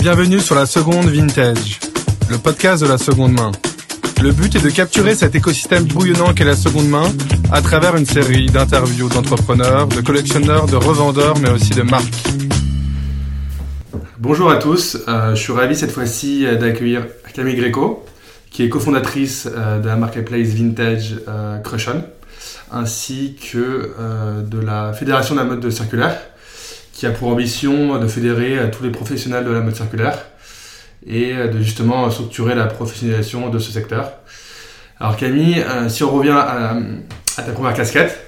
Bienvenue sur la seconde vintage, le podcast de la seconde main. Le but est de capturer cet écosystème bouillonnant qu'est la seconde main à travers une série d'interviews d'entrepreneurs, de collectionneurs, de revendeurs, mais aussi de marques. Bonjour à tous, euh, je suis ravi cette fois-ci d'accueillir Camille Greco, qui est cofondatrice euh, de la marketplace vintage euh, Crushon, ainsi que de la Fédération de la mode circulaire, qui a pour ambition de fédérer euh, tous les professionnels de la mode circulaire et euh, de justement structurer la professionnalisation de ce secteur. Alors Camille, euh, si on revient à, ta première casquette,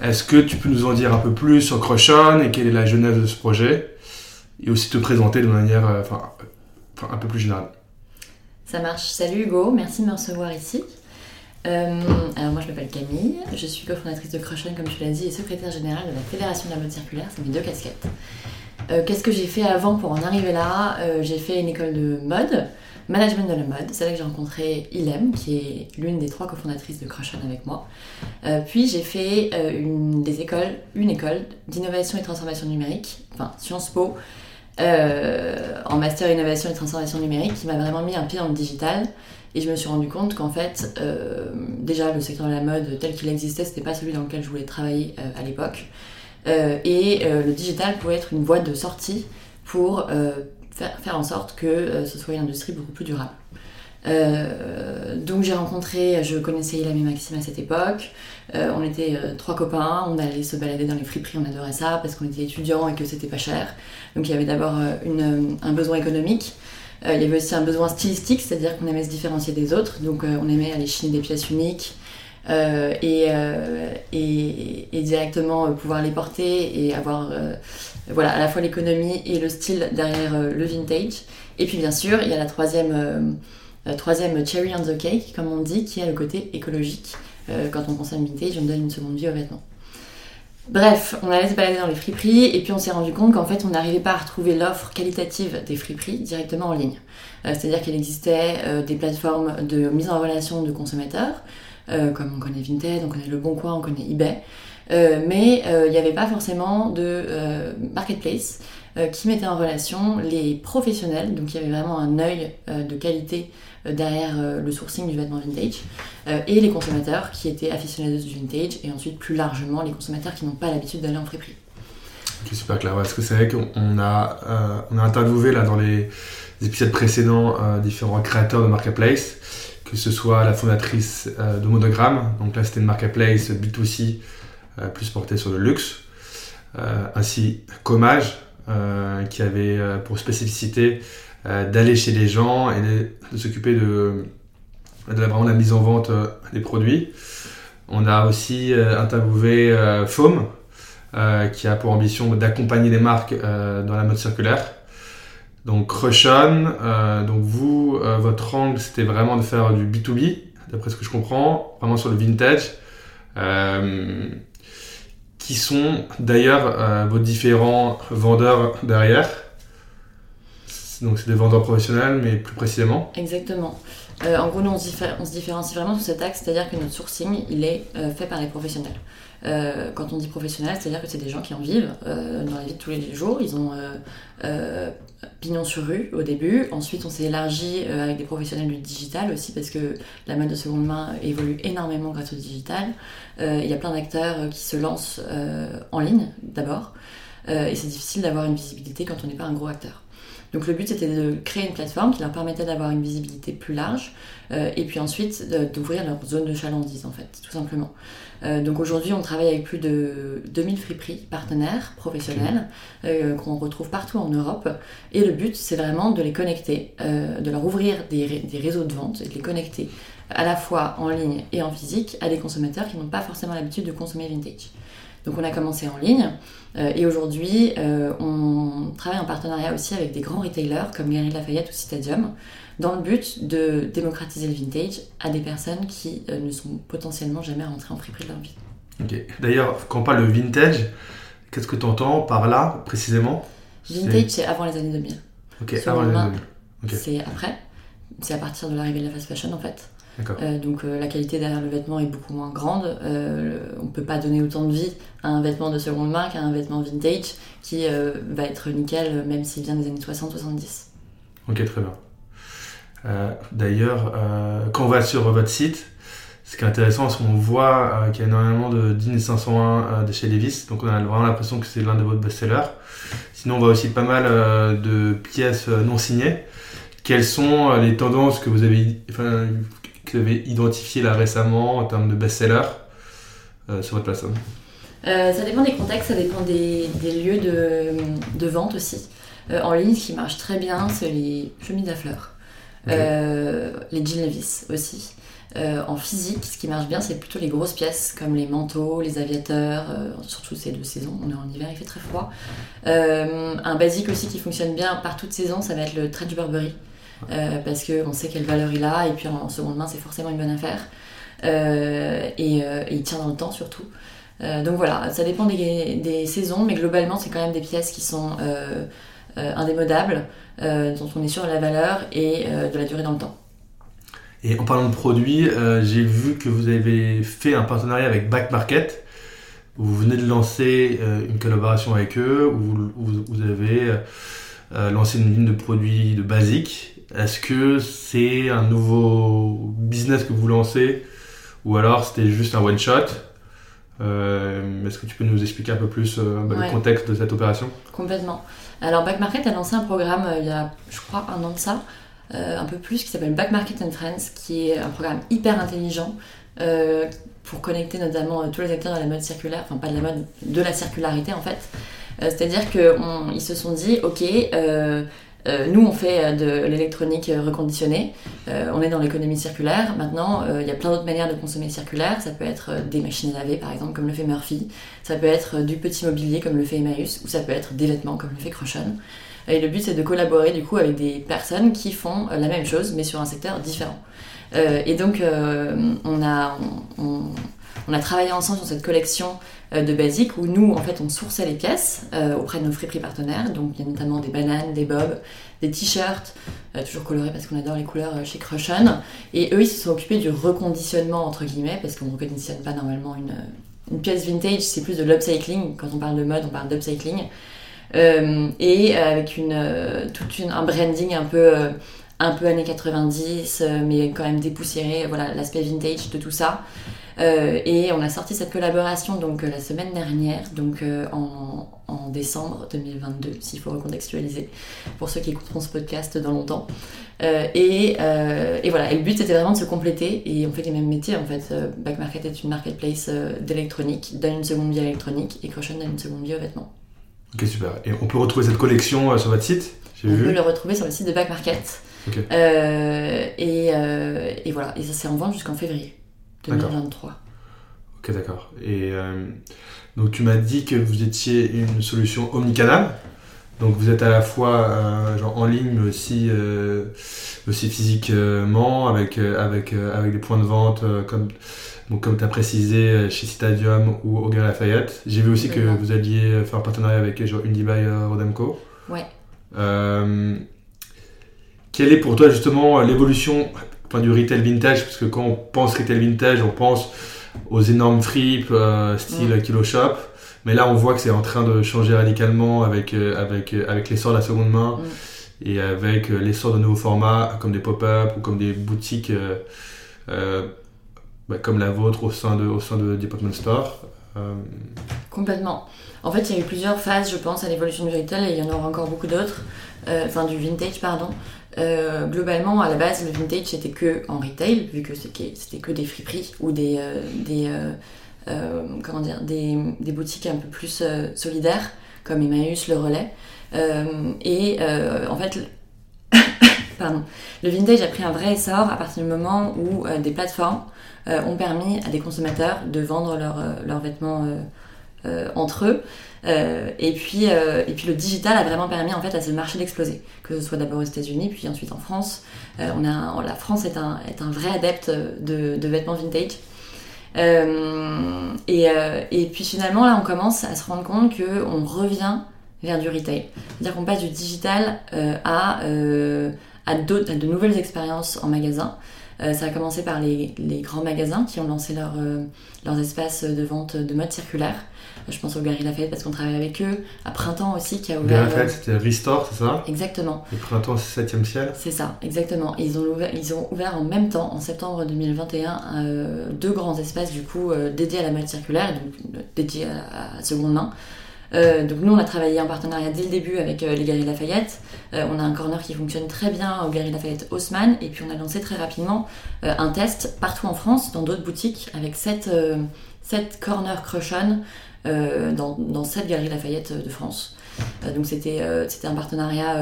est-ce que tu peux nous en dire un peu plus sur Crushon et quelle est la genèse de ce projet et aussi te présenter de manière enfin, un peu plus générale? Ça marche. Salut Hugo, merci de me recevoir ici. Euh, alors moi je m'appelle Camille, je suis cofondatrice de Crushon comme tu l'as dit et secrétaire générale de la Fédération de la mode circulaire, c'est mes deux casquettes. Euh, Qu'est-ce que j'ai fait avant pour en arriver là? Euh, J'ai fait une école de mode, management de la mode, c'est là que j'ai rencontré Ilem qui est l'une des trois cofondatrices de Crushon avec moi. Puis j'ai fait des écoles, une école d'innovation et transformation numérique, enfin Sciences Po, en master innovation et transformation numérique qui m'a vraiment mis un pied dans le digital. Et je me suis rendu compte qu'en fait, euh, déjà le secteur de la mode tel qu'il existait, c'était pas celui dans lequel je voulais travailler euh, à l'époque. Euh, et le digital pouvait être une voie de sortie pour faire, faire en sorte que ce soit une industrie beaucoup plus durable. Donc j'ai rencontré, je connaissais Ilham et Maxime à cette époque. On était trois copains, on allait se balader dans les friperies, on adorait ça parce qu'on était étudiants et que c'était pas cher. Donc il y avait d'abord un besoin économique. Euh, il y avait aussi un besoin stylistique, c'est-à-dire qu'on aimait se différencier des autres. Donc euh, on aimait aller chiner des pièces uniques euh, et, et, directement pouvoir les porter et avoir voilà, à la fois l'économie et le style derrière le vintage. Et puis bien sûr, il y a la troisième, troisième cherry on the cake, comme on dit, qui est le côté écologique. Quand on consomme vintage, on donne une seconde vie aux vêtements. Bref, on allait se balader dans les friperies et puis on s'est rendu compte qu'en fait on n'arrivait pas à retrouver l'offre qualitative des friperies directement en ligne. Euh, C'est-à-dire qu'il existait euh, des plateformes de mise en relation de consommateurs, euh, comme on connaît Vinted, on connaît Le Bon Coin, on connaît eBay, mais il n'y avait pas forcément de marketplace qui mettait en relation les professionnels, donc il y avait vraiment un œil euh, de qualité euh, derrière euh, le sourcing du vêtement vintage, euh, et les consommateurs qui étaient aficionados du vintage, et ensuite plus largement les consommateurs qui n'ont pas l'habitude d'aller en friperie. Ok, super clair. Ouais, parce que c'est vrai qu'on on a, euh, a interviewé là, dans les épisodes précédents euh, différents créateurs de marketplace, que ce soit la fondatrice euh, de Monogramme, donc là c'était une marketplace B2C euh, plus portée sur le luxe, euh, ainsi qu'Hommage, euh, qui avait euh, pour spécificité euh, d'aller chez les gens et de, s'occuper de, la, vraiment la mise en vente euh, des produits. On a aussi euh, interviewé euh, Foam, euh, qui a pour ambition d'accompagner les marques euh, dans la mode circulaire. Donc Crushon, euh, donc vous, euh, votre angle, c'était vraiment de faire du B2B, d'après ce que je comprends, vraiment sur le vintage. Euh, qui sont d'ailleurs euh, vos différents vendeurs derrière. Donc c'est des vendeurs professionnels, mais plus précisément. Exactement. Euh, en gros, nous, on se, différencie vraiment sur cet axe, c'est-à-dire que notre sourcing, il est euh, fait par les professionnels. Euh, quand on dit professionnel, c'est-à-dire que c'est des gens qui en vivent dans la vie de tous les jours. Ils ont pignon sur rue au début. Ensuite, on s'est élargi avec des professionnels du digital aussi, parce que la mode de seconde main évolue énormément grâce au digital. Il y a plein d'acteurs qui se lancent en ligne, d'abord. Et c'est difficile d'avoir une visibilité quand on n'est pas un gros acteur. Donc le but c'était de créer une plateforme qui leur permettait d'avoir une visibilité plus large euh, et puis ensuite d'ouvrir leur zone de chalandise en fait, tout simplement. Euh, donc aujourd'hui on travaille avec plus de 2000 friperies partenaires professionnels euh, qu'on retrouve partout en Europe et le but c'est vraiment de les connecter, de leur ouvrir des, ré- des réseaux de vente et de les connecter à la fois en ligne et en physique à des consommateurs qui n'ont pas forcément l'habitude de consommer vintage. Donc on a commencé en ligne euh, et aujourd'hui euh, on travaille en partenariat aussi avec des grands retailers comme Galeries Lafayette ou Citadium dans le but de démocratiser le vintage à des personnes qui euh, ne sont potentiellement jamais rentrées en friperie de leur vie. Ok. D'ailleurs, quand on parle de vintage, qu'est-ce que tu entends par là précisément? Vintage c'est avant les années 2000. Ok, avant le les années 2000. Ok. C'est après. C'est à partir de l'arrivée de la fast fashion en fait. Euh, donc la qualité derrière le vêtement est beaucoup moins grande. on ne peut pas donner autant de vie à un vêtement de seconde main qu'à un vêtement vintage qui va être nickel même s'il vient des années 60-70. Ok, très bien. D'ailleurs, quand on va sur votre site, ce qui est intéressant, c'est qu'on voit qu'il y a énormément de DIN 501 de chez Levis, donc on a vraiment l'impression que c'est l'un de vos best-sellers. Sinon, on voit aussi pas mal de pièces non signées. Quelles sont euh, les tendances que vous avez, enfin, que vous avez identifiées là récemment en termes de best-sellers euh, sur votre plateforme euh, Ça dépend des contextes, ça dépend des, lieux de, vente aussi. en ligne, ce qui marche très bien, c'est les chemises à fleurs. les jeans Levis aussi. en physique, ce qui marche bien, c'est plutôt les grosses pièces comme les manteaux, les aviateurs, surtout ces deux saisons. On est en hiver, il fait très froid. un basique aussi qui fonctionne bien par toute saison, ça va être le trait du Burberry. Euh, parce qu'on sait quelle valeur il a, et puis en, seconde main, c'est forcément une bonne affaire. Euh, et, euh, et, il tient dans le temps surtout. donc voilà, ça dépend des, saisons, mais globalement, c'est quand même des pièces qui sont indémodables, dont on est sûr de la valeur et de la durée dans le temps. Et en parlant de produits, j'ai vu que vous avez fait un partenariat avec Back Market. vous venez de lancer une collaboration avec eux, où vous avez lancé une ligne de produits de basique est-ce que c'est un nouveau business que vous lancez ou alors c'était juste un one shot? Euh, Est-ce que tu peux nous expliquer un peu plus euh, bah, le contexte de cette opération? Complètement. Alors Back Market a lancé un programme euh, il y a, je crois, un an de ça, un peu plus, qui s'appelle Back Market and Friends, qui est un programme hyper intelligent pour connecter notamment tous les acteurs de la mode circulaire, enfin pas de la mode, de la circularité en fait. C'est-à-dire qu'ils se sont dit, ok, euh, nous, on fait euh, de l'électronique euh, reconditionnée. on est dans l'économie circulaire. Maintenant, il y a plein d'autres manières de consommer circulaire. Ça peut être des machines à laver, par exemple, comme le fait Murphy. Ça peut être du petit mobilier, comme le fait Emmaüs. Ou ça peut être des vêtements, comme le fait Crochon. Et le but, c'est de collaborer, du coup, avec des personnes qui font la même chose, mais sur un secteur différent. et donc, on a... a travaillé ensemble sur cette collection euh, de basique où nous, en fait, on sourçait les pièces euh, auprès de nos friperies partenaires. Donc, il y a notamment des bananes, des bobs, des t-shirts, euh, toujours colorés parce qu'on adore les couleurs chez Crushon. Et eux, ils se sont occupés du reconditionnement, entre guillemets, parce qu'on ne reconditionne pas normalement une, pièce vintage, c'est plus de l'upcycling. Quand on parle de mode, on parle d'upcycling. et avec une, une, un branding un peu un peu années 90, mais quand même dépoussiéré, voilà, l'aspect vintage de tout ça. Euh, et on a sorti cette collaboration donc euh, la semaine dernière, donc euh, en, en, décembre 2022, s'il faut recontextualiser, pour ceux qui écouteront ce podcast dans longtemps. Et, et, voilà, et le but c'était vraiment de se compléter et on fait les mêmes métiers en fait. Back Market est une marketplace d'électronique, donne une seconde vie à l'électronique et Crochon donne une seconde vie aux vêtements. Ok, super. Et on peut retrouver cette collection sur votre site? On peut le retrouver sur le site de Back Market. et, et, voilà, et ça c'est en vente jusqu'en février. 2023. Ok, d'accord. Et euh, donc tu m'as dit que vous étiez une solution omnicanal. Donc vous êtes à la fois euh, genre en ligne, mais aussi, euh, aussi physiquement, avec, avec, avec des points de vente comme, comme tu as précisé chez Citadium ou au Galerie Lafayette. J'ai vu aussi que vous alliez faire un partenariat avec genre Undibuy Rodemco. Ouais. quelle est pour toi justement l'évolution du retail vintage, parce que quand on pense retail vintage, on pense aux énormes fripes euh, style mm. Kilo Shop. Mais là, on voit que c'est en train de changer radicalement avec, euh, avec, euh, avec l'essor de la seconde main mm. et avec l'essor de nouveaux formats comme des pop-up ou comme des boutiques bah, comme la vôtre au sein de, au sein de Department Store. Complètement. En fait, il y a eu plusieurs phases, je pense, à l'évolution du retail et il y en aura encore beaucoup d'autres. Enfin, du vintage, pardon. Euh, globalement, à la base, le vintage c'était que en retail, vu que c'était que des friperies ou des, euh, euh, boutiques un peu plus solidaires, comme Emmaüs, le Relais. et en fait, le vintage a pris un vrai essor à partir du moment où des plateformes ont permis à des consommateurs de vendre leurs vêtements entre eux. Euh, et, puis, euh, et puis le digital a vraiment permis en fait à ce marché d'exploser, que ce soit d'abord aux États-Unis, puis ensuite en France. Euh, on a, la France est un, est un vrai adepte de, de vêtements vintage. Et, et, puis finalement, là, on commence à se rendre compte qu'on revient vers du retail. C'est-à-dire qu'on passe du digital à, à, à, de nouvelles expériences en magasin. ça a commencé par les, grands magasins qui ont lancé leur, leurs espaces de vente de mode circulaire. Je pense au Gary Lafayette parce qu'on travaille avec eux. À Printemps aussi qui a ouvert. Gary Lafayette, c'était Restore, c'est ça? Exactement. Et Printemps, 7e ciel? C'est ça, exactement. ils, ont ouvert, ils ont ouvert en même temps, en septembre 2021, deux grands espaces du coup dédiés à la mode circulaire, donc dédiés à, à seconde main. Euh, donc nous, on a travaillé en partenariat dès le début avec euh, les Galeries Lafayette. Euh, on a un corner qui fonctionne très bien au Galeries Lafayette Haussmann. Et puis on a lancé très rapidement un test partout en France, dans d'autres boutiques, avec 7, 7 corners crush dans, dans 7 Galeries Lafayette de France. donc c'était un partenariat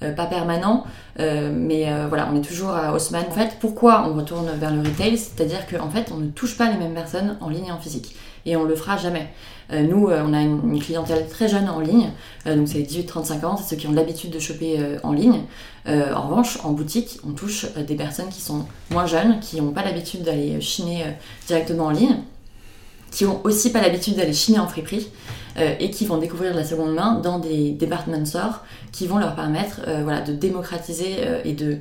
pas permanent, mais voilà, on est toujours à Haussmann. En fait, pourquoi on retourne vers le retail? C'est-à-dire qu'en fait, on ne touche pas les mêmes personnes en ligne et en physique. Et on le fera jamais. Euh, nous, euh, on a une, clientèle très jeune en ligne, euh, donc c'est les 18-35 ans, c'est ceux qui ont l'habitude de choper en ligne. en revanche, en boutique, on touche des personnes qui sont moins jeunes, qui n'ont pas l'habitude d'aller chiner directement en ligne, qui ont aussi pas l'habitude d'aller chiner en friperie. et qui vont découvrir la seconde main dans des department stores qui vont leur permettre voilà, de démocratiser et de,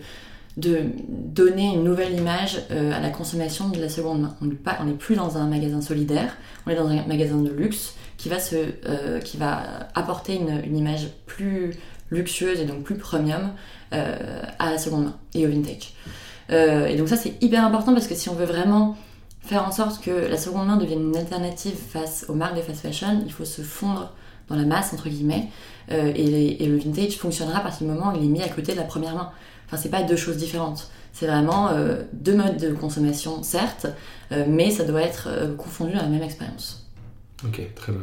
de donner une nouvelle image euh, à la consommation de la seconde main. On n'est plus dans un magasin solidaire, on est dans un magasin de luxe qui va, se, euh, qui va apporter une, image plus luxueuse et donc plus premium euh, à la seconde main et au vintage. et donc ça c'est hyper important parce que si on veut vraiment faire en sorte que la seconde main devienne une alternative face aux marques de fast fashion, il faut se fondre dans la masse entre guillemets et, et, le vintage fonctionnera à partir du moment où il est mis à côté de la première main. Enfin, c'est pas deux choses différentes. C'est vraiment euh, deux modes de consommation, certes, euh, mais ça doit être euh, confondu dans la même expérience. Ok, très bien.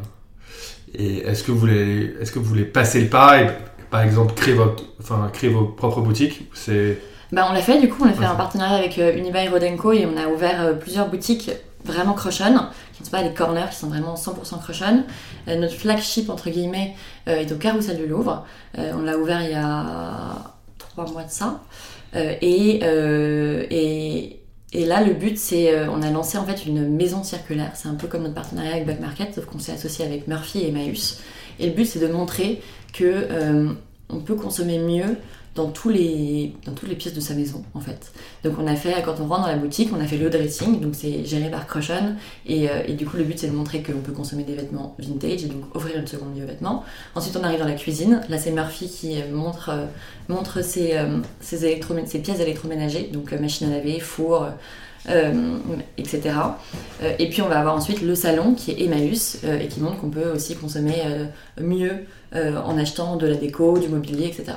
Et est-ce que vous voulez, est-ce que vous voulez passer le pas et, par exemple, créer votre, enfin, créer vos propres boutiques bah, on l'a fait du coup, on a fait un partenariat avec Unibail Rodenko et on a ouvert plusieurs boutiques vraiment crushon, qui ne sont pas des corners, qui sont vraiment 100% crushon. notre flagship, entre guillemets, est au Carrousel du Louvre. on l'a ouvert il y a trois mois de ça. Euh, euh, et, et, là, le but, c'est, euh, on a lancé en fait une maison circulaire. C'est un peu comme notre partenariat avec Back Market, sauf qu'on s'est associé avec Murphy et Emmaüs. Et le but, c'est de montrer que on peut consommer mieux dans, tous les, dans toutes les pièces de sa maison en fait. Donc on a fait, quand on rentre dans la boutique, on a fait le dressing, donc c'est géré par Crushon, et, euh, et, du coup le but c'est de montrer qu'on peut consommer des vêtements vintage et donc offrir une seconde vie aux vêtements. Ensuite on arrive dans la cuisine, là c'est Murphy qui euh, montre, euh, montre ses, ses, ses, pièces électroménagers, donc machine à laver, four, etc. et puis on va avoir ensuite le salon qui est Emmaüs et qui montre qu'on peut aussi consommer mieux en achetant de la déco, du mobilier, etc.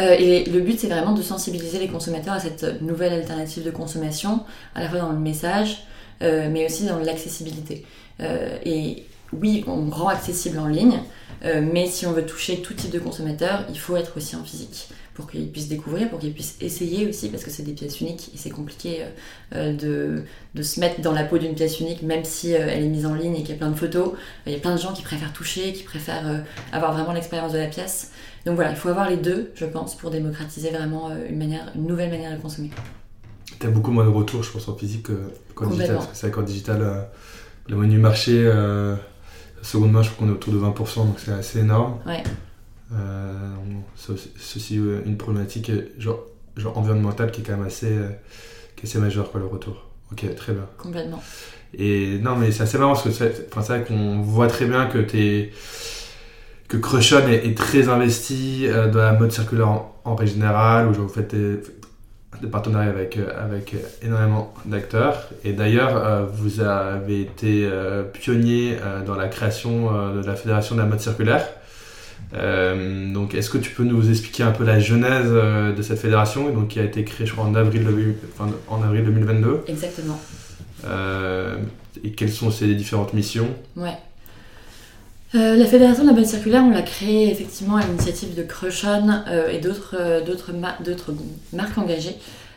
Euh, et le but, c'est vraiment de sensibiliser les consommateurs à cette nouvelle alternative de consommation, à la fois dans le message, euh, mais aussi dans l'accessibilité. Euh, et oui, on rend accessible en ligne, mais si on veut toucher tout type de consommateur, il faut être aussi en physique pour qu'ils puissent découvrir, pour qu'ils puissent essayer aussi, parce que c'est des pièces uniques et c'est compliqué de, de, se mettre dans la peau d'une pièce unique, même si elle est mise en ligne et qu'il y a plein de photos. Il y a plein de gens qui préfèrent toucher, qui préfèrent avoir vraiment l'expérience de la pièce. Donc voilà, il faut avoir les deux, je pense, pour démocratiser vraiment euh, une, manière, une nouvelle manière de consommer. Tu as beaucoup moins de retours, je pense, en physique qu'en digital. Parce que c'est qu'en digital, euh, le menu marché, euh, seconde main, je crois qu'on est autour de 20%, donc c'est assez énorme. Ouais. c'est aussi une problématique genre, genre environnementale qui est quand même assez, qui est assez majeure, quoi, le retour. Ok, très bien. Complètement. Et non, mais c'est assez marrant parce que c'est vrai qu'on voit très bien que tu es que Crushon est, très investi euh, dans la mode circulaire en, règle générale, où vous faites des, partenariats avec, euh, avec énormément d'acteurs. Et d'ailleurs, euh, vous avez été pionnier dans la création de la Fédération de la mode circulaire. donc, est-ce que tu peux nous expliquer un peu la genèse de cette fédération, donc, qui a été créée, je crois, en avril, en avril 2022 Exactement. et quelles sont ses différentes missions? Ouais. Euh, la Fédération de la mode circulaire, on l'a créée effectivement à l'initiative de Crushon euh, et d'autres euh, marques engagées,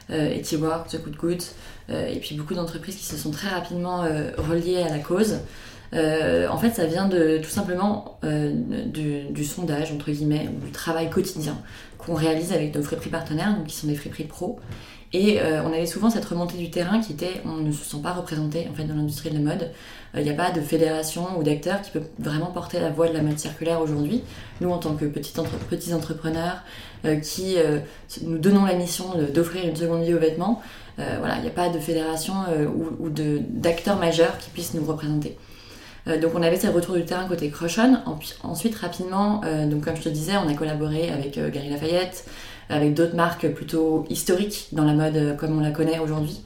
Etsy Work, The Good Good, et puis beaucoup d'entreprises qui se sont très rapidement reliées à la cause. en fait, ça vient de tout simplement du, sondage, entre guillemets, ou du travail quotidien qu'on réalise avec nos friperies partenaires, donc qui sont des friperies pro. Et on avait souvent cette remontée du terrain qui était on ne se sent pas représenté en fait dans l'industrie de la mode. Il n'y a pas de fédération ou d'acteur qui peut vraiment porter la voix de la mode circulaire aujourd'hui. Nous, en tant que petits, petits entrepreneurs qui nous donnons la mission d'offrir une seconde vie aux vêtements, euh, voilà, il n'y a pas de fédération euh, ou, d'acteurs majeurs qui puissent nous représenter. Euh, donc on avait ces retours du terrain côté Crushon. Ensuite, rapidement, donc comme je te disais, on a collaboré avec Gary Lafayette, avec d'autres marques plutôt historiques dans la mode comme on la connaît aujourd'hui.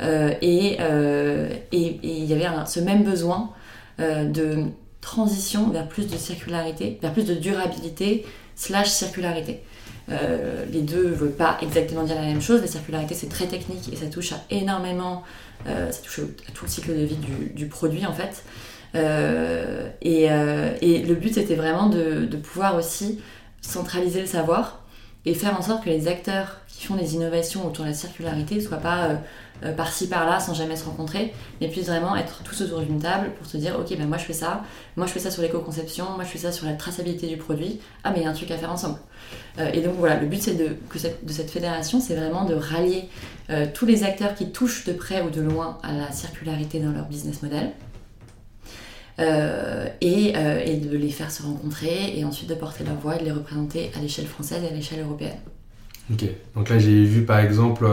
Et il y avait ce même besoin de transition vers plus de circularité, vers plus de durabilité slash circularité. Euh, les deux ne veulent pas exactement dire la même chose. La circularité, c'est très technique et ça touche à énormément, euh, ça touche à tout le cycle de vie du, produit en fait. Euh, et, le but, c'était vraiment de, pouvoir aussi centraliser le savoir et faire en sorte que les acteurs qui font des innovations autour de la circularité ne soient pas euh, par-ci par-là sans jamais se rencontrer, mais puissent vraiment être tous autour d'une table pour se dire ok ben moi je fais ça, moi je fais ça sur l'éco-conception, moi je fais ça sur la traçabilité du produit, ah mais il y a un truc à faire ensemble. Euh, et donc voilà, le but de, cette, fédération, c'est vraiment de rallier euh, tous les acteurs qui touchent de près ou de loin à la circularité dans leur business model. Et, et, de les faire se rencontrer et ensuite de porter leur voix et de les représenter à l'échelle française et à l'échelle européenne. Ok, donc là j'ai vu par exemple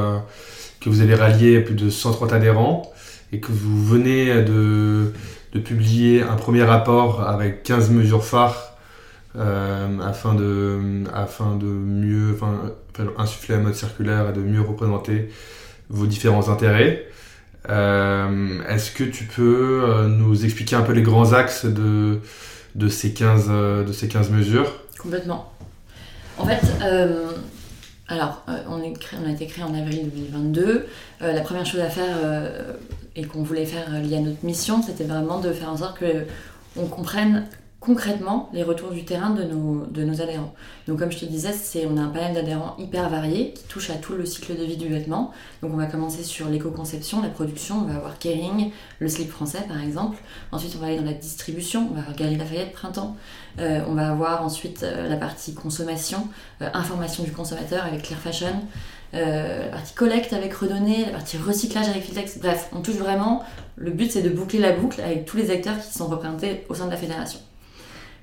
que vous avez rallié plus de 130 adhérents et que vous venez de, publier un premier rapport avec 15 mesures phares euh, afin, de, afin de mieux insuffler la mode circulaire et de mieux représenter vos différents intérêts. Euh, est-ce que tu peux euh, nous expliquer un peu les grands axes de, de, ces, 15, de ces 15 mesures? Complètement. En fait, alors, euh, on, a été créé en avril 2022. Euh, la première chose à faire euh, et qu'on voulait faire lié à notre mission, c'était vraiment de faire en sorte qu'on comprenne concrètement les retours du terrain de nos, adhérents. Donc comme je te disais, on a un panel d'adhérents hyper varié qui touche à tout le cycle de vie du vêtement. Donc on va commencer sur l'éco-conception, la production, on va avoir Kering, le slip français par exemple. Ensuite on va aller dans la distribution, on va avoir Galerie Lafayette Printemps. Euh, on va avoir ensuite euh, la partie consommation, euh, information du consommateur avec Clear Fashion. la partie collecte avec Redonné, la partie recyclage avec Filtex. Bref, on touche vraiment. Le but, c'est de boucler la boucle avec tous les acteurs qui sont représentés au sein de la fédération.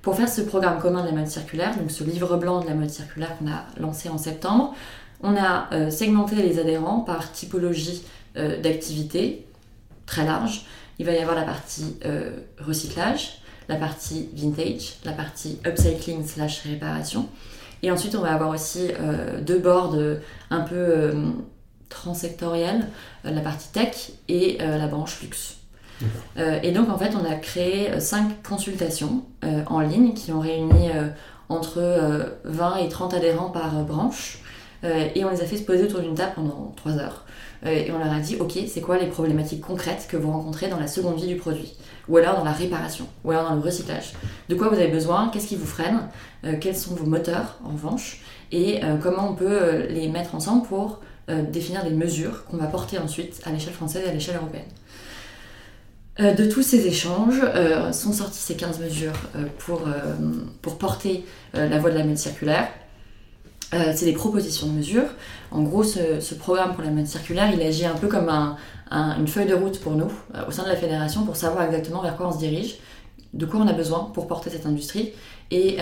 Pour faire ce programme commun de la mode circulaire, donc ce livre blanc de la mode circulaire qu'on a lancé en septembre, on a euh, segmenté les adhérents par typologie euh, d'activité très large. Il va y avoir la partie euh, recyclage, la partie vintage, la partie upcycling slash réparation. Et ensuite, on va avoir aussi deux boards un peu transsectoriels, la partie tech et la branche luxe. Euh, et donc, en fait, on a créé euh, cinq consultations euh, en ligne qui ont réuni entre 20 et 30 adhérents par branche. et on les a fait se poser autour d'une table pendant 3 heures. et on leur a dit, OK, c'est quoi les problématiques concrètes que vous rencontrez dans la seconde vie du produit? Ou alors dans la réparation Ou alors dans le recyclage. De quoi vous avez besoin? Qu'est-ce qui vous freine? Quels sont vos moteurs, en revanche? Et comment on peut les mettre ensemble pour définir des mesures qu'on va porter ensuite à l'échelle française et à l'échelle européenne de tous ces échanges euh, sont sorties ces 15 mesures euh, pour, pour porter la voie de la mode circulaire. c'est des propositions de mesures. En gros, ce, programme pour la mode circulaire, il agit un peu comme une feuille de route pour nous, au sein de la fédération, pour savoir exactement vers quoi on se dirige, de quoi on a besoin pour porter cette industrie et,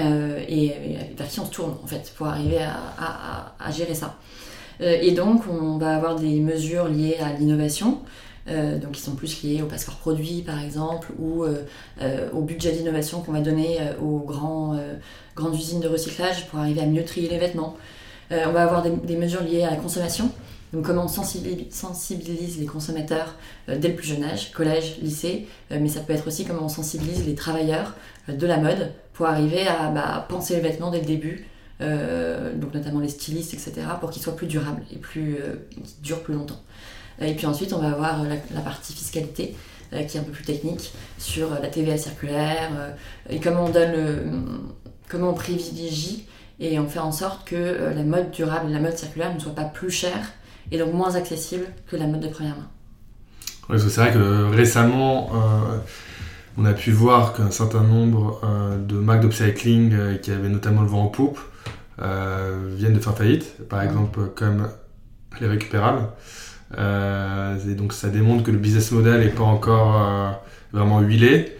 vers qui on se tourne, en fait, pour arriver à gérer ça. et donc, on va avoir des mesures liées à l'innovation, euh, donc qui sont plus liés au passeport produit par exemple ou euh, euh, au budget d'innovation qu'on va donner aux grands, grandes usines de recyclage pour arriver à mieux trier les vêtements. on va avoir des, mesures liées à la consommation, donc comment on sensibilise les consommateurs dès le plus jeune âge, collège, lycée, mais ça peut être aussi comment on sensibilise les travailleurs de la mode pour arriver à bah, penser les vêtements dès le début, donc notamment les stylistes, etc., pour qu'ils soient plus durables et plus, durent plus longtemps. Euh, et puis ensuite, on va avoir la, partie fiscalité euh, qui est un peu plus technique sur euh, la TVA circulaire et comment on donne comment on privilégie et on fait en sorte que la mode durable et la mode circulaire ne soient pas plus chères et donc moins accessibles que la mode de première main. c'est vrai que récemment, On a pu voir qu'un certain nombre de marques d'upcycling qui avaient notamment le vent en poupe viennent de faire faillite, par exemple comme les récupérables. Et donc ça démontre que le business model n'est pas encore vraiment huilé.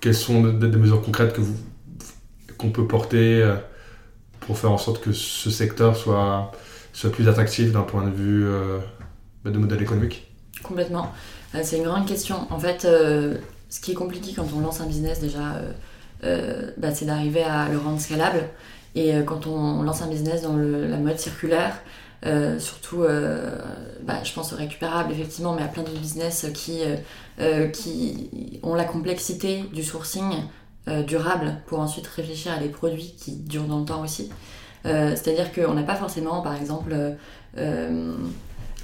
quelles sont des mesures concrètes qu'on peut porter pour faire en sorte que ce secteur soit, plus attractif d'un point de vue euh, de modèle économique? Complètement. Euh, c'est une grande question. En fait, euh, ce qui est compliqué quand on lance un business déjà, bah, c'est d'arriver à le rendre scalable. Et quand on lance un business dans la mode circulaire, surtout, bah, je pense au récupérable effectivement, mais à plein d'autres business qui, qui ont la complexité du sourcing euh, durable pour ensuite réfléchir à des produits qui durent dans le temps aussi. Euh, c'est-à-dire qu'on n'a pas forcément, par exemple, euh,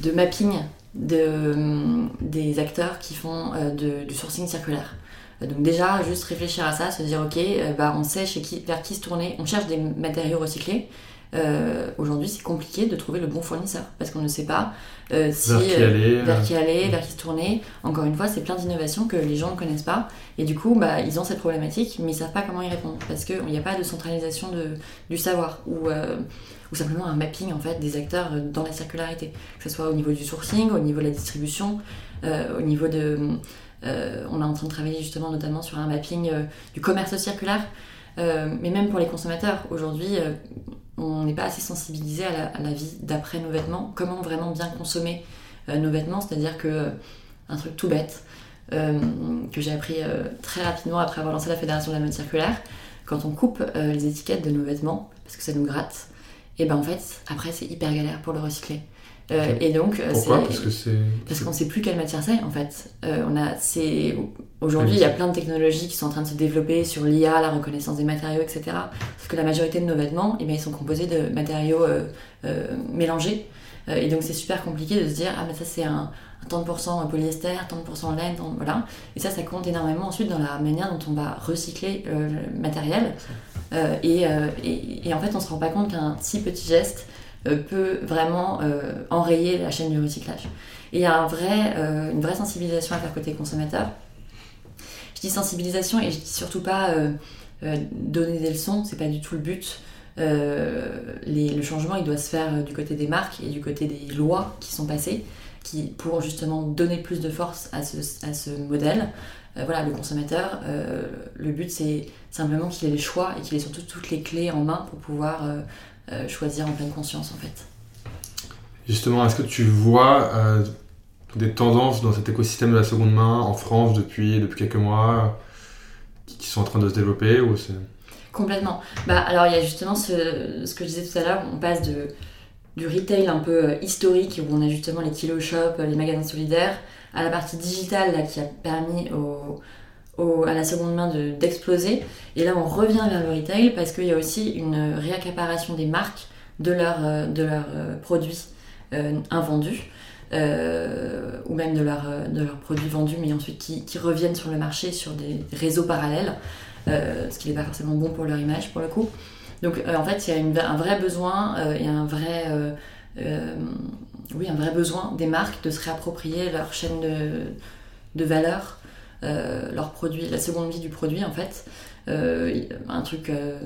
de mapping de, des acteurs qui font du sourcing circulaire. Donc déjà, juste réfléchir à ça, se dire, ok, bah, on sait qui, vers qui se tourner, on cherche des matériaux recyclés, euh, aujourd'hui, c'est compliqué de trouver le bon fournisseur parce qu'on ne sait pas euh, si, vers, qui euh, aller, vers qui aller, vers qui se tourner. Encore une fois, c'est plein d'innovations que les gens ne connaissent pas et du coup, bah, ils ont cette problématique, mais ils savent pas comment y répondre parce qu'il n'y a pas de centralisation de, du savoir ou, ou simplement un mapping en fait des acteurs dans la circularité, que ce soit au niveau du sourcing, au niveau de la distribution, au niveau de on est en train de travailler justement notamment sur un mapping du commerce circulaire. mais même pour les consommateurs, aujourd'hui, on n'est pas assez sensibilisé à la, vie d'après nos vêtements, comment vraiment bien consommer euh, nos vêtements, c'est-à-dire que euh, un truc tout bête euh, que j'ai appris très rapidement après avoir lancé la fédération de la mode circulaire, quand on coupe les étiquettes de nos vêtements parce que ça nous gratte, et ben en fait après c'est hyper galère pour le recycler. Euh, et donc, euh, Pourquoi Parce que c'est. Parce qu'on ne sait plus quelle matière c'est en fait. Euh, on a, c'est aujourd'hui il y a plein de technologies qui sont en train de se développer sur l'IA, la reconnaissance des matériaux, etc. Parce que la majorité de nos vêtements, eh bien, ils sont composés de matériaux mélangés. et donc c'est super compliqué de se dire ah mais ça c'est un, un tant de pourcents polyester, tant de pourcents laine, voilà. Et ça ça compte énormément ensuite dans la manière dont on va recycler le matériel. Et, et, et, en fait on se rend pas compte qu'un si petit geste peut vraiment euh, enrayer la chaîne du recyclage. Et il y a euh, une vraie sensibilisation à faire côté consommateur. Je dis sensibilisation et je dis surtout pas donner des leçons, c'est pas du tout le but. le changement il doit se faire du côté des marques et du côté des lois qui sont passées qui, pour justement donner plus de force à ce, modèle. voilà, le consommateur, le but c'est simplement qu'il ait les choix et qu'il ait surtout toutes les clés en main pour pouvoir euh, choisir en pleine conscience en fait. Justement, est-ce que tu vois euh, des tendances dans cet écosystème de la seconde main en France depuis, depuis quelques mois qui, sont en train de se développer ou Complètement. Bah, alors il y a justement ce, ce, que je disais tout à l'heure, on passe de, du retail un peu euh, historique où on a justement les kilo shops, les magasins solidaires, à la partie digitale là, qui a permis aux, à la seconde main d'exploser. et là, on revient vers le retail parce qu'il y a aussi une réaccaparation des marques de, euh, de leurs euh, produits euh, invendus. ou même de, leur, de leurs produits vendus, mais ensuite qui, reviennent sur le marché sur des réseaux parallèles, ce qui n'est pas forcément bon pour leur image pour le coup. Donc en fait, il y a un vrai besoin et un vrai, oui, un vrai besoin des marques de se réapproprier leur chaîne de, de valeur leur produit, la seconde vie du produit en fait. Euh, un truc euh,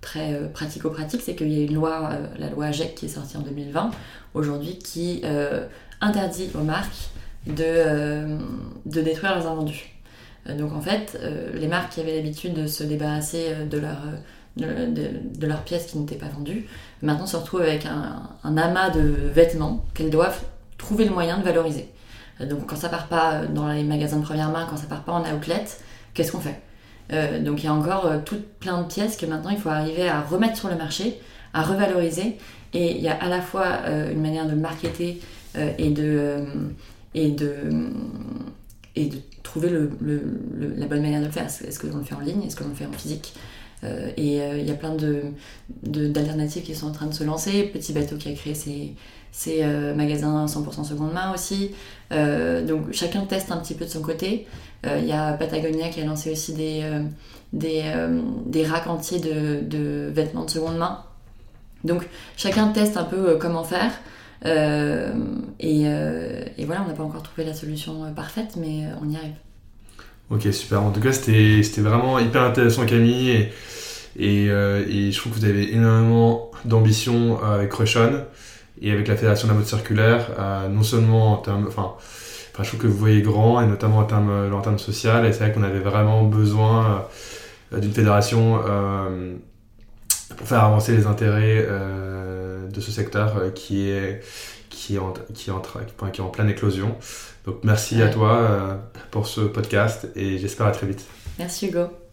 très pratico-pratique, c'est qu'il y a une loi, la loi AGEC qui est sortie en 2020 aujourd'hui, qui interdit aux marques de, de détruire leurs invendus. Donc en fait, les marques qui avaient l'habitude de se débarrasser de, leur, de, leurs pièces qui n'étaient pas vendues, maintenant se retrouvent avec un amas de vêtements qu'elles doivent trouver le moyen de valoriser. Donc quand ça part pas dans les magasins de première main, quand ça part pas en outlet, qu'est-ce qu'on fait? Euh, Donc il y a encore euh, tout plein de pièces que maintenant il faut arriver à remettre sur le marché, à revaloriser. Et il y a à la fois euh, une manière de marketer et de et de et de trouver la bonne manière de le faire. Est-ce qu'on le fait en ligne? Est-ce qu'on le fait en physique? Et il y a plein d'alternatives qui sont en train de se lancer. Petit Bateau qui a créé ses, c'est euh, magasin 100% seconde main aussi. Euh, donc chacun teste un petit peu de son côté. Il euh, y a Patagonia qui a lancé aussi des, des, des racks entiers de, de, vêtements de seconde main. Donc chacun teste un peu comment faire. Et, et, voilà, on n'a pas encore trouvé la solution parfaite, mais on y arrive. Ok, super. En tout cas, c'était vraiment hyper intéressant, Camille. Et, et, et, je trouve que vous avez énormément d'ambition avec Rushon et avec la Fédération de la mode circulaire, non seulement en termes. Enfin, je trouve que vous voyez grand, et notamment en termes, euh, en termes social, et c'est vrai qu'on avait vraiment besoin euh, d'une fédération euh, pour faire avancer les intérêts de ce secteur qui est qui est, en, qui, est en, qui est en pleine éclosion. Donc merci à toi pour ce podcast et j'espère à très vite. Merci Hugo.